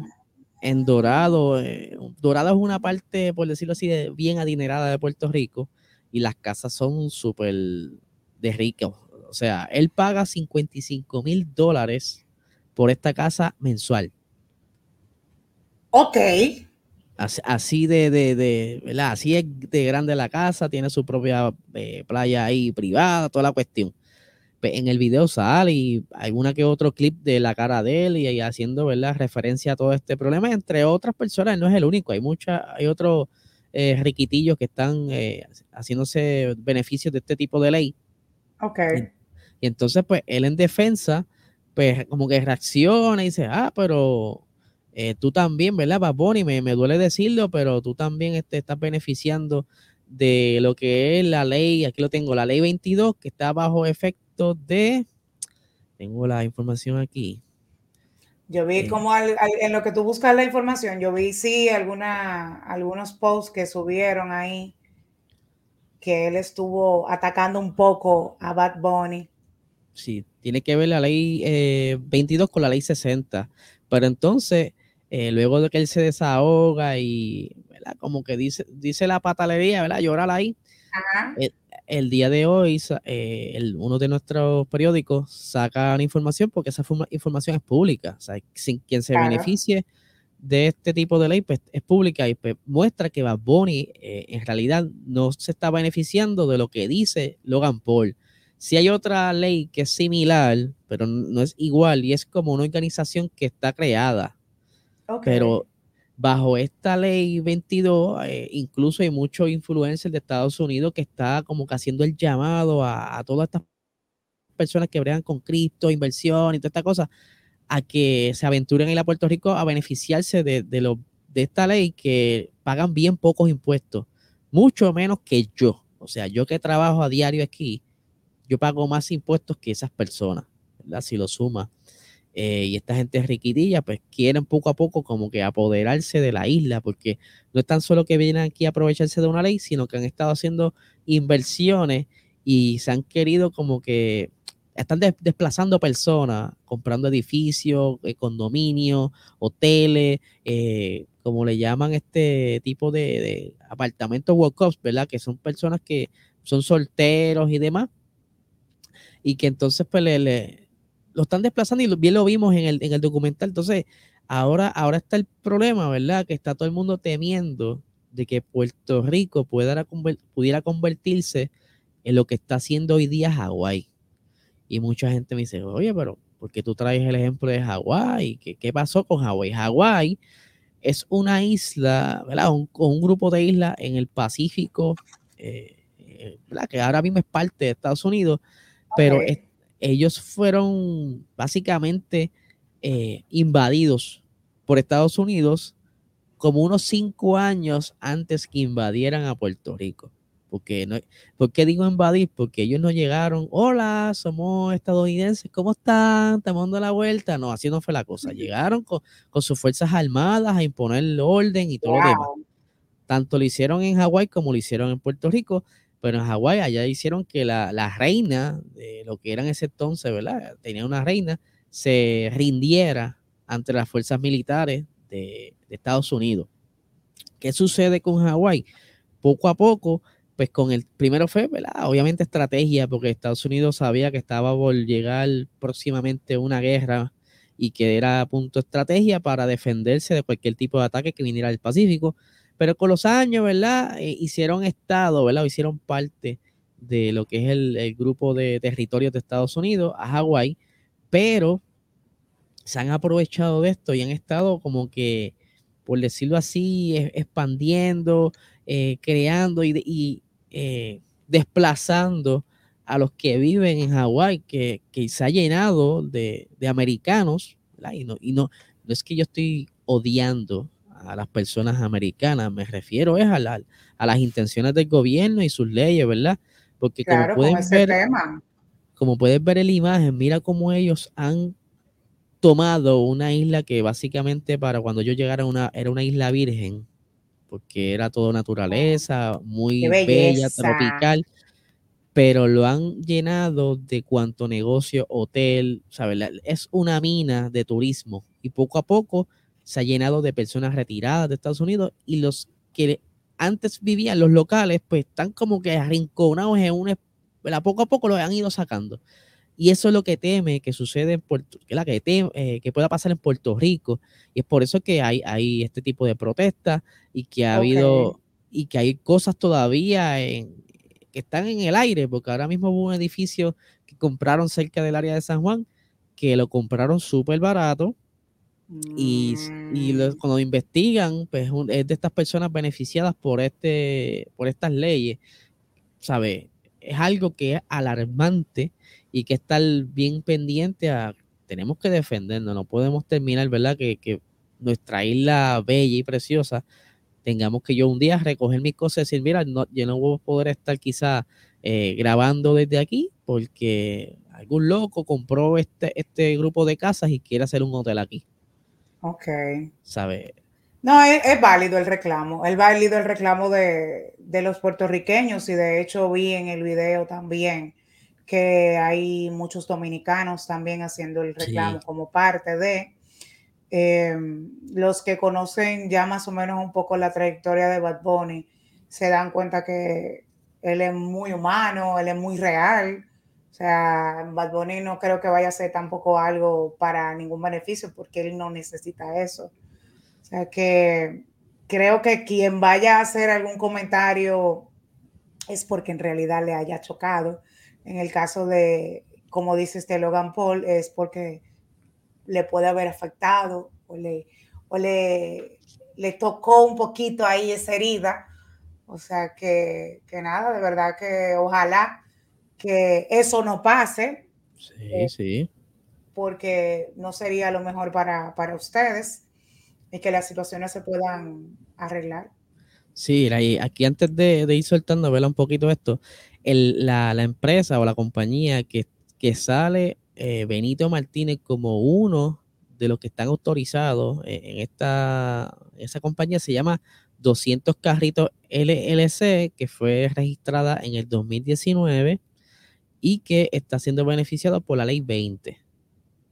en Dorado. Eh, Dorado es una parte, por decirlo así, bien adinerada de Puerto Rico y las casas son súper de ricos. O sea, él paga 55 mil dólares por esta casa mensual. Ok. Así, de, de, de, ¿verdad? Así es de grande la casa, tiene su propia eh, playa ahí privada, toda la cuestión. En el video sale y alguna que otro clip de la cara de él y, haciendo ¿verdad? referencia a todo este problema, entre otras personas, no es el único, hay muchas, hay otros eh, riquitillos que están eh, haciéndose beneficios de este tipo de ley. Ok. Y, entonces, pues, él en defensa, pues, como que reacciona y dice, ah, pero eh, tú también, ¿verdad, Baboni? Me, me duele decirlo, pero tú también este, estás beneficiando de lo que es la ley, aquí lo tengo, la ley 22, que está bajo efecto de, tengo la información aquí. Yo vi eh, como en lo que tú buscas la información, yo vi sí alguna, algunos posts que subieron ahí que él estuvo atacando un poco a Bad Bunny. Sí, tiene que ver la ley 22 eh, con la ley 60. Pero entonces, eh, luego de que él se desahoga y como que dice, dice la patalería, ¿verdad? Llorar ahí. Ajá el día de hoy eh, uno de nuestros periódicos saca la información porque esa información es pública. O sea, sin quien se beneficie de este tipo de ley pues, es pública y pues, muestra que Bad Bunny eh, en realidad no se está beneficiando de lo que dice Logan Paul. Si hay otra ley que es similar, pero no es igual y es como una organización que está creada. Pero bajo esta ley 22, eh, incluso hay muchos influencers de Estados Unidos que está como que haciendo el llamado a, todas estas personas que bregan con cripto, inversión y toda esta cosa, a que se aventuren en a Puerto Rico a beneficiarse de, de, de esta ley que pagan bien pocos impuestos, mucho menos que yo. O sea, yo que trabajo a diario aquí, yo pago más impuestos que esas personas. Si lo suma eh, y esta gente riquitilla, pues quieren poco a poco como que apoderarse de la isla, porque no es tan solo que vienen aquí a aprovecharse de una ley, sino que han estado haciendo inversiones y se han querido como que están desplazando personas, comprando edificios, eh, condominios, hoteles, eh, como le llaman este tipo de, apartamentos walk-ups, ¿verdad? Que son personas que son solteros y demás, y que entonces pues le lo están desplazando y bien lo vimos en el, en el documental. Entonces, ahora, ahora está el problema, ¿verdad? Que está todo el mundo temiendo de que Puerto Rico pudiera, pudiera convertirse en lo que está haciendo hoy día Hawái. Y mucha gente me dice, oye, pero ¿por qué tú traes el ejemplo de Hawái? ¿Qué, ¿Qué, pasó con Hawái? Hawái es una isla, ¿verdad? Un, un grupo de islas en el Pacífico, eh, eh, ¿verdad? Que ahora mismo es parte de Estados Unidos, pero es, ellos fueron básicamente eh, invadidos por Estados Unidos como unos cinco años antes que invadieran a Puerto Rico. Porque no, ¿Por qué digo invadir? Porque ellos no llegaron, hola, somos estadounidenses, ¿cómo están? Estamos dando la vuelta. No, así no fue la cosa. Llegaron con, sus fuerzas armadas a imponer el orden y todo lo demás. Tanto lo hicieron en Hawái como lo hicieron en Puerto Rico. Pero en Hawái allá hicieron que la, reina de lo que eran ese entonces, ¿verdad? Tenía una reina, se rindiera ante las fuerzas militares de, Estados Unidos. ¿Qué sucede con Hawái? Poco a poco, pues con el primero fue, ¿verdad? Obviamente estrategia, porque Estados Unidos sabía que estaba por llegar próximamente una guerra y que era punto estrategia para defenderse de cualquier tipo de ataque que viniera del Pacífico Pero con los años, ¿verdad? Eh, hicieron estado, ¿verdad? O hicieron parte de lo que es el, grupo de territorios de Estados Unidos a Hawái, pero se han aprovechado de esto y han estado como que, por decirlo así, expandiendo, eh, creando y, eh, desplazando a los que viven en Hawái, que, se ha llenado de, americanos, y, no, y no, no es que yo estoy odiando a las personas americanas, me refiero es a, a las intenciones del gobierno y sus leyes, ¿verdad? Porque como pueden ver, como puedes ver en la imagen, mira cómo ellos han tomado una isla que básicamente para cuando yo llegara una, era una isla virgen, porque era todo naturaleza, muy bella, tropical, pero lo han llenado de cuanto negocio, hotel, ¿sabes? Es una mina de turismo y poco a poco se ha llenado de personas retiradas de Estados Unidos y los que antes vivían los locales, pues están como que arrinconados en una, poco a poco lo han ido sacando. Y eso es lo que teme que sucede en Puerto, que, la que, eh, que pueda pasar en Puerto Rico. Y es por eso que hay, hay este tipo de protestas y que ha habido y que hay cosas todavía que están en el aire, porque ahora mismo hubo un edificio que compraron cerca del área de San Juan, que lo compraron súper barato, y, y mm. cuando investigan, pues es de estas personas beneficiadas por, este, por estas leyes, ¿sabe? Es algo que es alarmante y que estar bien pendiente a, tenemos que defendernos, no podemos terminar, ¿verdad? Que, que nuestra isla bella y preciosa, tengamos que yo un día recoger mis cosas y decir, mira, no, yo no voy a poder estar quizá eh, grabando desde aquí porque algún loco compró este, este grupo de casas y quiere hacer un hotel aquí. Ok. ¿Sabe? No, es, válido el reclamo, es válido el reclamo de, los puertorriqueños y de hecho vi en el video también que hay muchos dominicanos también haciendo el reclamo como parte de em, los que conocen ya más o menos un poco la trayectoria de Bad Bunny se dan cuenta que él es muy humano, él es muy real, sea, Bad Bunny no creo que vaya a ser tampoco algo para ningún beneficio porque él no necesita eso. O sea que creo que quien vaya a hacer algún comentario es porque en realidad le haya chocado. En el caso de, como dice este Logan Paul, es porque le puede haber afectado o le, o le, le tocó un poquito ahí esa herida. O sea que, que nada, de verdad que ojalá que eso no pase. Sí, eh, sí. Porque no sería lo mejor para, ustedes y que las situaciones se puedan arreglar. Sí, aquí antes de, ir soltando, vela un poquito esto, la, empresa o la compañía que, que sale eh, Benito Martínez como uno de los que están autorizados en esta esa compañía se llama 200 Carritos LLC, que fue registrada en el 2019 y que está siendo beneficiado por la ley 20.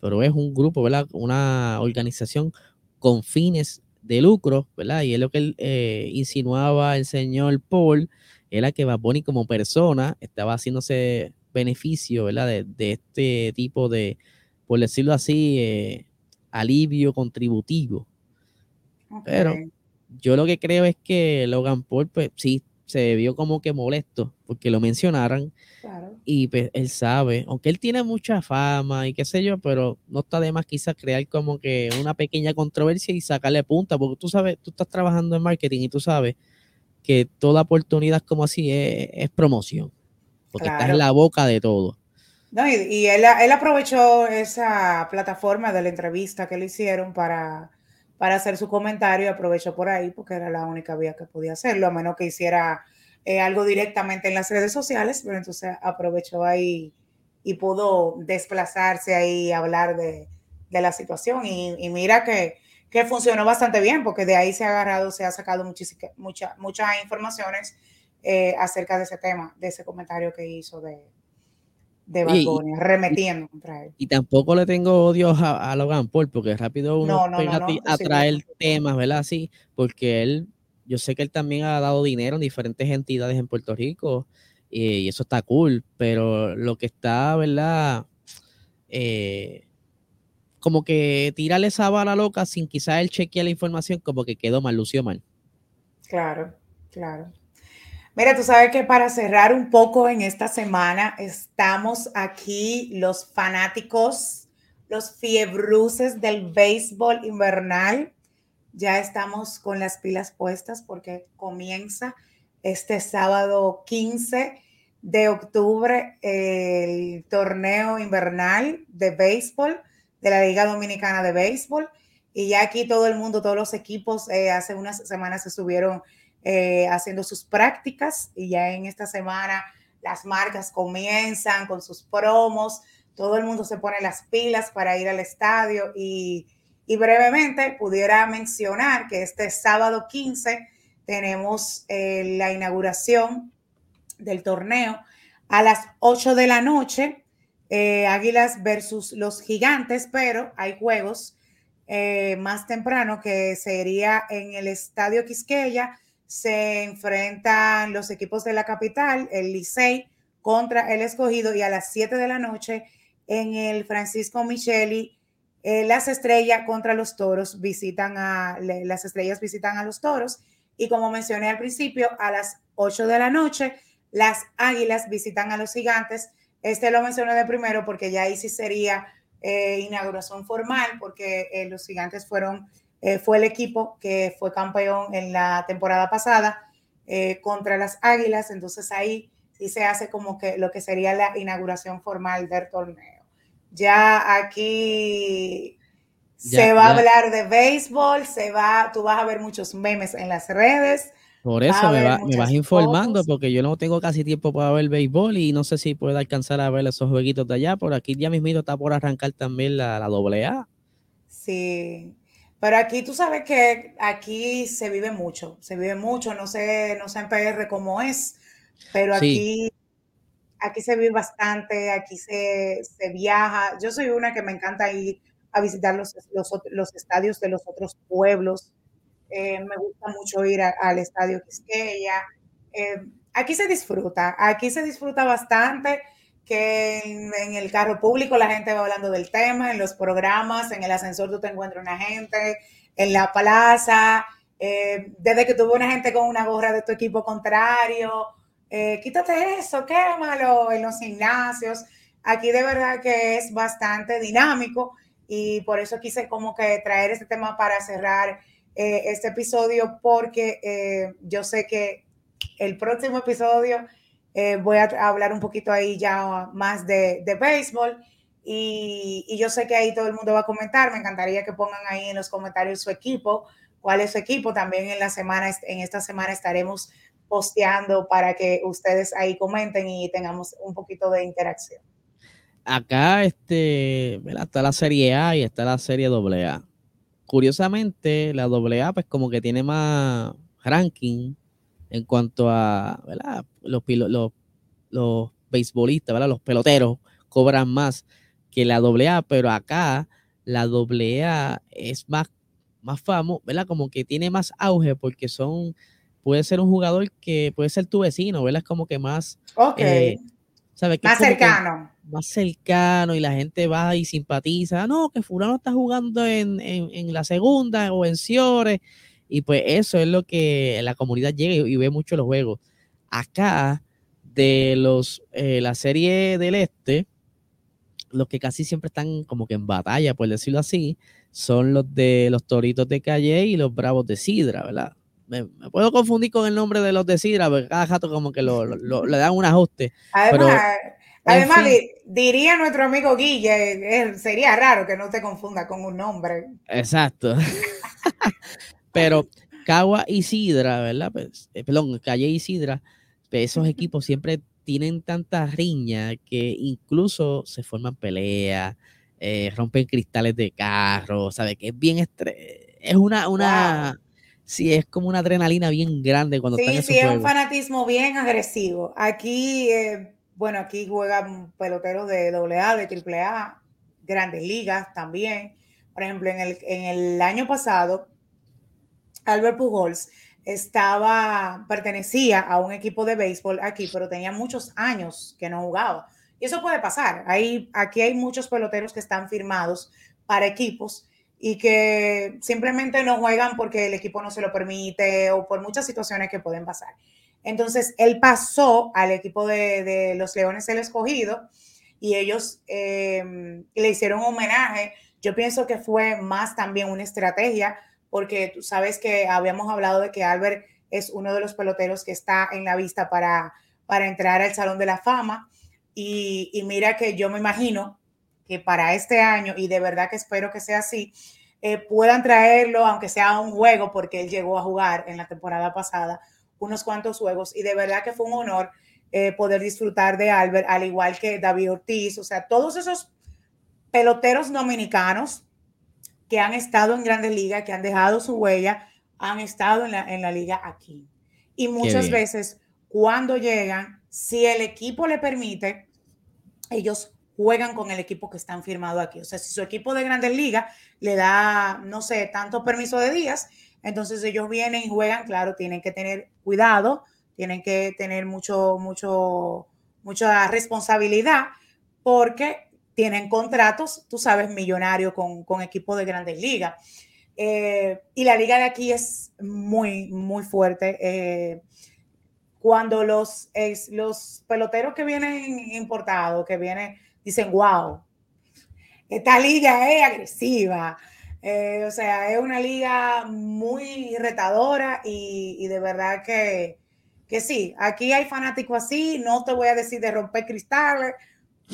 Pero es un grupo, ¿verdad? Una organización con fines de lucro, ¿verdad? Y es lo que eh, insinuaba el señor Paul, era que Baboni como persona estaba haciéndose beneficio, ¿verdad? De, este tipo de, por decirlo así, eh, alivio contributivo. Pero yo lo que creo es que Logan Paul, pues sí, se vio como que molesto porque lo mencionaran. Y pues, él sabe, aunque él tiene mucha fama y qué sé yo, pero no está de más quizás crear como que una pequeña controversia y sacarle punta, porque tú sabes, tú estás trabajando en marketing y tú sabes que toda oportunidad como así es, promoción, porque estás en la boca de todo. No, y, él, él, aprovechó esa plataforma de la entrevista que le hicieron para para hacer su comentario y aprovechó por ahí porque era la única vía que podía hacerlo, a menos que hiciera eh, algo directamente en las redes sociales, pero entonces aprovechó ahí y pudo desplazarse ahí y hablar de, la situación. Y, mira que, funcionó bastante bien porque de ahí se ha agarrado, se ha sacado muchas, muchas informaciones eh, acerca de ese tema, de ese comentario que hizo de, de Bad remetiendo contra él. Y tampoco le tengo odio a, Logan Paul, porque rápido uno a, traer temas, ¿verdad? Sí, porque él, yo sé que él también ha dado dinero en diferentes entidades en Puerto Rico, y, eso está cool, pero lo que está, ¿verdad? Eh, como que tirarle esa bala loca sin quizás él chequear la información, como que quedó mal, lució mal. Claro, claro. Mira, tú sabes que para cerrar un poco en esta semana, estamos aquí los fanáticos, los fiebruces del béisbol invernal. Ya estamos con las pilas puestas porque comienza este sábado 15 de octubre el torneo invernal de béisbol de la Liga Dominicana de Béisbol. Y ya aquí todo el mundo, todos los equipos, eh, hace unas semanas se estuvieron eh, haciendo sus prácticas y ya en esta semana las marcas comienzan con sus promos, todo el mundo se pone las pilas para ir al estadio y, brevemente pudiera mencionar que este sábado 15 tenemos eh, la inauguración del torneo. A las 8 de la noche, eh, Águilas versus los Gigantes, pero hay juegos eh, más temprano que sería en el Estadio Quisqueya, se enfrentan los equipos de la capital, el Licey contra el escogido y a las 7 de la noche en el Francisco Micheli, las estrellas contra los toros visitan a, las estrellas visitan a los toros y como mencioné al principio, a las 8 de la noche, las águilas visitan a los gigantes. Este lo mencioné de primero porque ya ahí sí sería eh, inauguración formal, porque eh, los gigantes fueron, eh, fue el equipo que fue campeón en la temporada pasada contra las águilas. Entonces ahí sí se hace como que lo que sería la inauguración formal del torneo. Ya aquí se va a hablar de béisbol, se va, tú vas a ver muchos memes en las redes. Por eso me, vas informando, porque yo no tengo casi tiempo para ver béisbol y no sé si puedo alcanzar a ver esos jueguitos de allá. Por aquí ya mismo está por arrancar también la, la AA. Sí, pero aquí tú sabes que aquí se vive mucho, se vive mucho, no sé, no sé en PR cómo es, pero aquí, aquí se vive bastante, aquí se, se viaja. Yo soy una que me encanta ir a visitar los, los, estadios de los otros pueblos. Eh, me gusta mucho ir al estadio Quisqueya. Eh, aquí se disfruta, aquí se disfruta bastante que en, el carro público la gente va hablando del tema, en los programas, en el ascensor tú te encuentras una gente, en la plaza, eh, desde que tuve una gente con una gorra de tu equipo contrario, quítate eso, quémalo en los gimnasios. Aquí de verdad que es bastante dinámico y por eso quise como que traer este tema para cerrar eh, este episodio porque eh, yo sé que el próximo episodio eh, voy a hablar un poquito ahí ya más de, de béisbol y, y, yo sé que ahí todo el mundo va a comentar, me encantaría que pongan ahí en los comentarios su equipo, cuál es su equipo, también en la semana, en esta semana estaremos posteando para que ustedes ahí comenten y tengamos un poquito de interacción. Acá este, está la serie A y está la serie AA. Curiosamente, la AA pues como que tiene más ranking en cuanto a Los, los, los beisbolistas, ¿verdad? los peloteros cobran más que la AA, pero acá la AA es más, más famoso, ¿verdad? Como que tiene más auge porque son, puede ser un jugador que puede ser tu vecino, ¿verdad? Es como que más... Ok. Eh, más cercano. Más cercano y la gente va y simpatiza. No, que fulano está jugando en, la segunda o en Ciore. Y pues eso es lo que la comunidad llega y, ve mucho los juegos. Acá, de los eh, la serie del este, los que casi siempre están como que en batalla, por decirlo así, son los de los toritos de Calle y los bravos de Sidra, ¿verdad? me, puedo confundir con el nombre de los de Sidra, porque cada jato como que le dan un ajuste. Además, diría nuestro amigo Guille, eh, sería raro que no te confunda con un nombre. Exacto. pero Cagua y Sidra, ¿verdad? Pues, eh, perdón, Calle y Sidra, pues, esos equipos siempre tienen tanta riña que incluso se forman peleas, eh, rompen cristales de carro, ¿sabes? Que es bien estre es una, una, sí es como una adrenalina bien grande cuando sí, Sí, es un fanatismo bien agresivo. Aquí, eh, bueno, aquí juegan peloteros de AA, de AAA, grandes ligas también. Por ejemplo, en el, en el año pasado, Albert Pujols estaba, pertenecía a un equipo de béisbol aquí, pero tenía muchos años que no jugaba. Y eso puede pasar. Hay, aquí hay muchos peloteros que están firmados para equipos y que simplemente no juegan porque el equipo no se lo permite o por muchas situaciones que pueden pasar. Entonces, él pasó al equipo de, los Leones el Escogido y ellos em, le hicieron homenaje. Yo pienso que fue más también una estrategia porque tú sabes que habíamos hablado de que Albert es uno de los peloteros que está en la vista para, para entrar al Salón de la Fama. Y, mira que yo me imagino que para este año, y de verdad que espero que sea así, eh, puedan traerlo, aunque sea un juego, porque él llegó a jugar en la temporada pasada unos cuantos juegos, y de verdad que fue un honor eh, poder disfrutar de Albert, al igual que David Ortiz, o sea, todos esos peloteros dominicanos que han estado en grandes ligas, que han dejado su huella, han estado en la, en la liga aquí. Y muchas veces, cuando llegan, si el equipo le permite, ellos juegan con el equipo que están firmado aquí. O sea, si su equipo de grandes ligas le da, no sé, tanto permiso de días, entonces ellos vienen y juegan, claro, tienen que tener cuidado, tienen que tener mucho, mucho, mucha responsabilidad, porque tienen contratos, tú sabes, millonarios con, con equipos de grandes ligas. Eh, y la liga de aquí es muy, muy fuerte. Eh, cuando los, los peloteros que vienen importados, que vienen dicen, wow, esta liga es agresiva. Eh, o sea, es una liga muy retadora y, de verdad que, que, sí, aquí hay fanáticos así, no te voy a decir de romper cristales,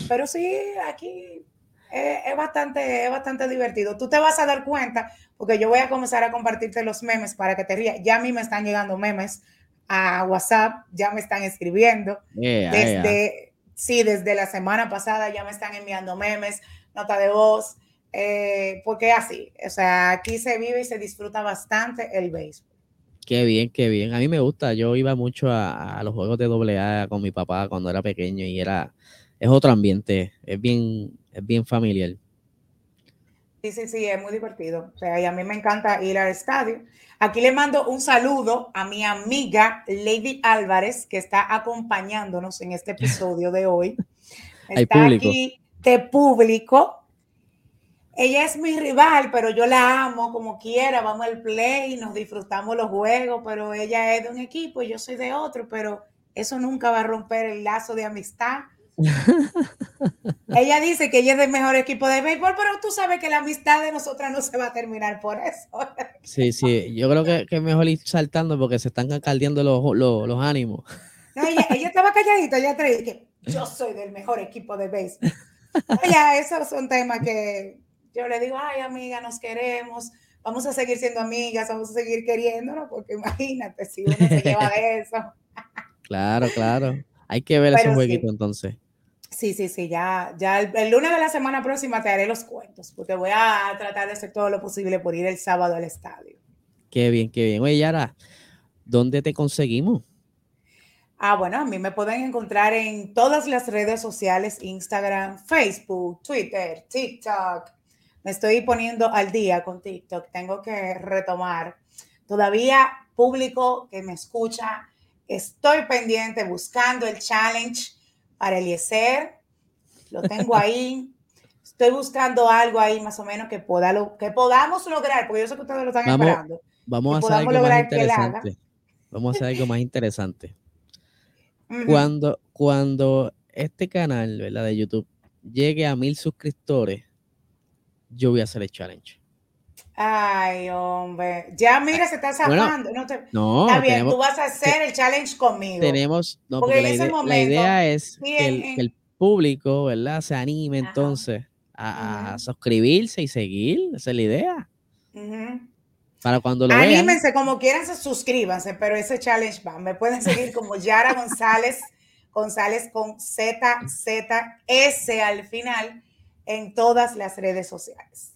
pero sí, aquí es, bastante, es bastante divertido. Tú te vas a dar cuenta, porque yo voy a comenzar a compartirte los memes para que te rías. Ya a mí me están llegando memes a WhatsApp, ya me están escribiendo desde sí, desde la semana pasada ya me están enviando memes, nota de voz, eh, porque así, o sea, aquí se vive y se disfruta bastante el béisbol. Qué bien, qué bien. A mí me gusta. Yo iba mucho a, los juegos de AA con mi papá cuando era pequeño y era, es otro ambiente, es bien, es bien familiar. Sí, sí, sí, es muy divertido. O sea, y a mí me encanta ir al estadio. Aquí le mando un saludo a mi amiga Lady Álvarez, que está acompañándonos en este episodio de hoy. Está aquí de público. Ella es mi rival, pero yo la amo como quiera. Vamos al play, nos disfrutamos los juegos, pero ella es de un equipo y yo soy de otro, pero eso nunca va a romper el lazo de amistad ella dice que ella es del mejor equipo de béisbol, pero tú sabes que la amistad de nosotras no se va a terminar por eso. Sí, sí, yo creo que, es mejor ir saltando porque se están caldeando los, los, ánimos. ella, estaba calladita, ella traía que yo soy del mejor equipo de béisbol. Ya, esos son temas que yo le digo, ay amiga, nos queremos, vamos a seguir siendo amigas, vamos a seguir queriéndonos, porque imagínate si uno se lleva de eso. Claro, claro. Hay que ver ese jueguito entonces. Sí, sí, sí, ya, ya el, lunes de la semana próxima te haré los cuentos, porque voy a tratar de hacer todo lo posible por ir el sábado al estadio. Qué bien, qué bien. Oye, Yara, ¿dónde te conseguimos? Ah, bueno, a mí me pueden encontrar en todas las redes sociales, Instagram, Facebook, Twitter, TikTok. Me estoy poniendo al día con TikTok, tengo que retomar. Todavía público que me escucha, estoy pendiente buscando el challenge para Eliezer, lo tengo ahí. Estoy buscando algo ahí más o menos que, pueda lo, que podamos lograr, porque yo sé que ustedes lo están esperando. Vamos a hacer algo más interesante. Vamos a hacer algo más interesante. cuando, cuando este canal ¿verdad? de YouTube llegue a mil suscriptores, yo voy a hacer el challenge. Ay, hombre. Ya mira, se está zafando. no, está bien, tú vas a hacer el challenge conmigo. Tenemos, no, porque, la, idea, es que el, público, ¿verdad? Se anime entonces a, suscribirse y seguir. Esa es la idea. Para cuando lo Anímense como quieran, se suscríbanse, pero ese challenge va. Me pueden seguir como Yara González, González con Z, Z, S al final en todas las redes sociales.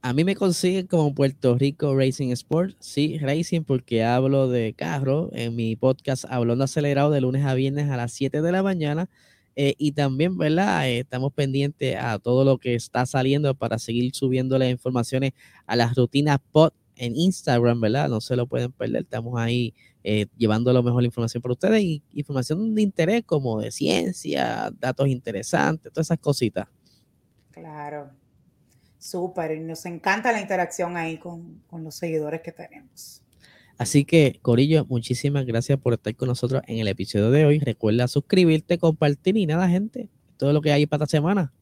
A mí me consiguen como Puerto Rico Racing Sport, sí, Racing, porque hablo de carro en mi podcast Hablando Acelerado de lunes a viernes a las 7 de la mañana. Eh, y también, ¿verdad? Eh, estamos pendientes a todo lo que está saliendo para seguir subiendo las informaciones a las rutinas pod en Instagram, ¿verdad? No se lo pueden perder. Estamos ahí eh, llevando lo mejor información para ustedes y información de interés como de ciencia, datos interesantes, todas esas cositas. Claro. Súper, y nos encanta la interacción ahí con, con los seguidores que tenemos. Así que, Corillo, muchísimas gracias por estar con nosotros en el episodio de hoy. Recuerda suscribirte, compartir y nada, gente. Todo lo que hay para esta semana.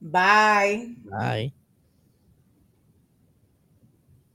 Bye. Bye.